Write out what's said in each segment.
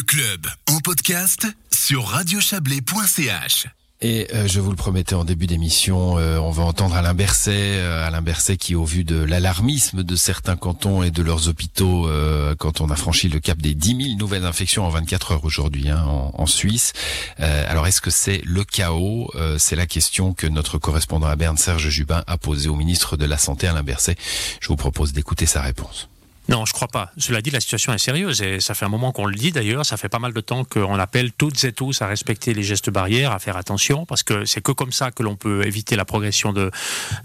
Le club en podcast sur radiochablais.ch. Et euh, je vous le promettais en début d'émission, euh, on va entendre Alain Berset, euh, Alain Berset qui, au vu de l'alarmisme de certains cantons et de leurs hôpitaux, quand on a franchi le cap des 10 000 nouvelles infections en 24 heures aujourd'hui hein, en, en, Suisse. alors, est-ce que c'est le chaos C'est la question que notre correspondant à Berne, Serge Jubin, a posée au ministre de la Santé, Alain Berset. Je vous propose d'écouter sa réponse. Non, je crois pas. Cela dit, la situation est sérieuse et ça fait un moment qu'on le dit d'ailleurs. Ça fait pas mal de temps qu'on appelle toutes et tous à respecter les gestes barrières, à faire attention parce que c'est que comme ça que l'on peut éviter la progression de,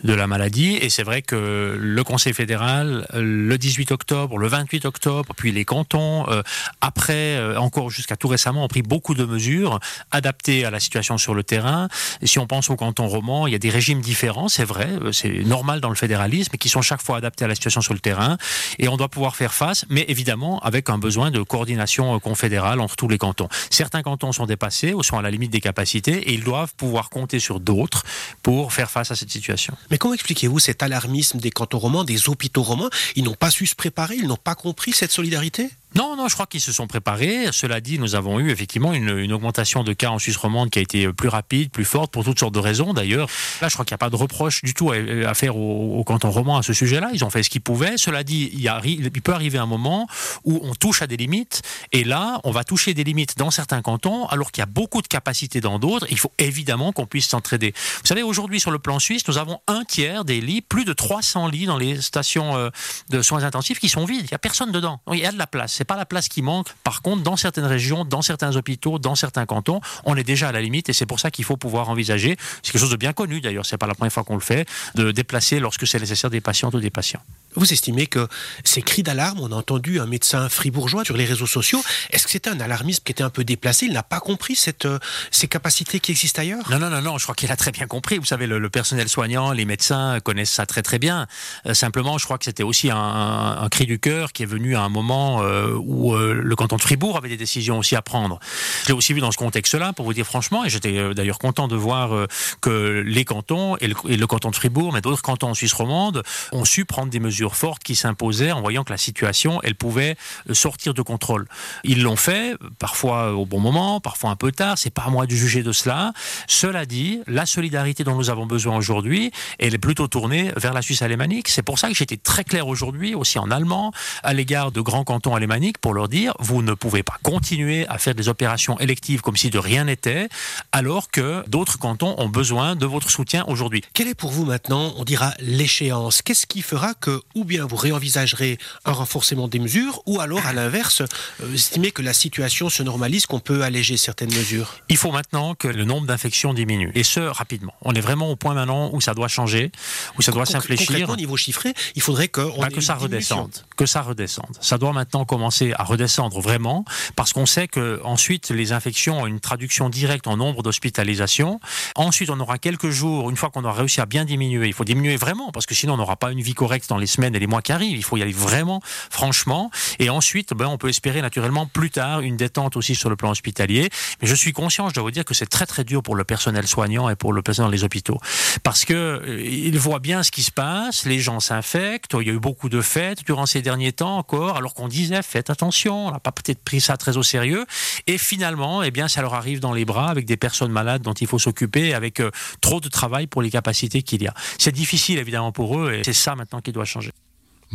de la maladie. Et c'est vrai que le Conseil fédéral, le 18 octobre, le 28 octobre, puis les cantons, euh, après, euh, encore jusqu'à tout récemment, ont pris beaucoup de mesures adaptées à la situation sur le terrain. Et si on pense au canton roman, il y a des régimes différents, c'est vrai, euh, c'est normal dans le fédéralisme, qui sont chaque fois adaptés à la situation sur le terrain. Et on doit pouvoir faire face, mais évidemment avec un besoin de coordination euh, confédérale entre tous les cantons. Certains cantons sont dépassés ou sont à la limite des capacités et ils doivent pouvoir compter sur d'autres pour faire face à cette situation. Mais comment expliquez-vous cet alarmisme des cantons romans, des hôpitaux romans Ils n'ont pas su se préparer, ils n'ont pas compris cette solidarité? Non, non, je crois qu'ils se sont préparés. Cela dit, nous avons eu effectivement une, augmentation de cas en Suisse romande qui a été plus rapide, plus forte, pour toutes sortes de raisons d'ailleurs. Là, je crois qu'il n'y a pas de reproche du tout à, faire au, canton roman à ce sujet-là. Ils ont fait ce qu'ils pouvaient. Cela dit, il, il, peut arriver un moment où on touche à des limites, et là, on va toucher des limites dans certains cantons, alors qu'il y a beaucoup de capacités dans d'autres. Il faut évidemment qu'on puisse s'entraider. Vous savez, aujourd'hui, sur le plan suisse, nous avons un tiers des lits, plus de 300 lits dans les stations euh, de soins intensifs qui sont vides. Il n'y a personne dedans. Il y a de la place pas la place qui manque. Par contre, dans certaines régions, dans certains hôpitaux, dans certains cantons, on est déjà à la limite et c'est pour ça qu'il faut pouvoir envisager, c'est quelque chose de bien connu d'ailleurs, c'est pas la première fois qu'on le fait, de déplacer lorsque c'est nécessaire des patientes ou des patients. Vous estimez que ces cris d'alarme, on a entendu un médecin fribourgeois sur les réseaux sociaux, est-ce que c'était un alarmisme qui était un peu déplacé Il n'a pas compris cette, euh, ces capacités qui existent ailleurs? Non, non, non, non, je crois qu'il a très bien compris. Vous savez, le, personnel soignant, les médecins connaissent ça très très bien. Euh, simplement, je crois que c'était aussi un, cri du cœur qui est venu à un moment euh, où le canton de Fribourg avait des décisions aussi à prendre. Je l'ai aussi vu dans ce contexte-là, pour vous dire franchement, et j'étais d'ailleurs content de voir que les cantons, et le, et le canton de Fribourg, mais d'autres cantons en Suisse romande, ont su prendre des mesures forte qui s'imposait en voyant que la situation, elle pouvait euh, sortir de contrôle. Ils l'ont fait, parfois au bon moment, parfois un peu tard, c'est pas à moi de juger de cela. Cela dit, la solidarité dont nous avons besoin aujourd'hui, elle est plutôt tournée vers la Suisse alémanique. C'est pour ça que j'étais très clair aujourd'hui, aussi en allemand, à l'égard de grands cantons alémaniques, pour leur dire, vous ne pouvez pas continuer à faire des opérations électives comme si de rien n'était, alors que d'autres cantons ont besoin de votre soutien aujourd'hui. Quelle est pour vous maintenant, on dira, l'échéance? Qu'est-ce qui fera que, ou bien vous réenvisagerez un renforcement des mesures, ou alors, à l'inverse, euh, estimez que la situation se normalise, qu'on peut alléger certaines mesures? Il faut maintenant que le nombre d'infections diminue, et ce, rapidement. On est vraiment au point maintenant où ça doit changer, où ça doit s'infléchir. Au niveau chiffré, il faudrait que, bah, que ça redescende. Que ça redescende. Ça doit maintenant commencer à redescendre vraiment, parce qu'on sait que ensuite les infections ont une traduction directe en nombre d'hospitalisations. Ensuite, on aura quelques jours, une fois qu'on aura réussi à bien diminuer, il faut diminuer vraiment, parce que sinon on n'aura pas une vie correcte dans les semaines et les mois qui arrivent. Il faut y aller vraiment, franchement. Et ensuite, ben, on peut espérer naturellement plus tard une détente aussi sur le plan hospitalier. Mais je suis conscient, je dois vous dire que c'est très très dur pour le personnel soignant et pour le personnel les hôpitaux. Parce que euh, il voit bien ce qui se passe, les gens s'infectent, il y a eu beaucoup de fêtes durant ces derniers temps encore, alors qu'on disait faites attention, on n'a pas peut-être pris ça très au sérieux. Et finalement, eh bien, ça leur arrive dans les bras avec des personnes malades dont il faut s'occuper, avec euh, trop de travail pour les capacités qu'il y a. C'est difficile évidemment pour eux et c'est ça maintenant qui doit changer.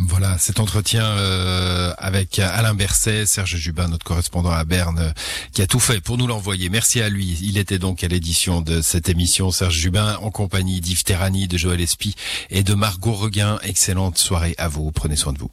Voilà, cet entretien euh, avec Alain Berset, Serge Jubin, notre correspondant à Berne, qui a tout fait pour nous l'envoyer. Merci à lui. Il était donc à l'édition de cette émission, Serge Jubin, en compagnie d'Yves Terrani, de Joël Espy et de Margot Reguin. Excellente soirée à vous. Prenez soin de vous.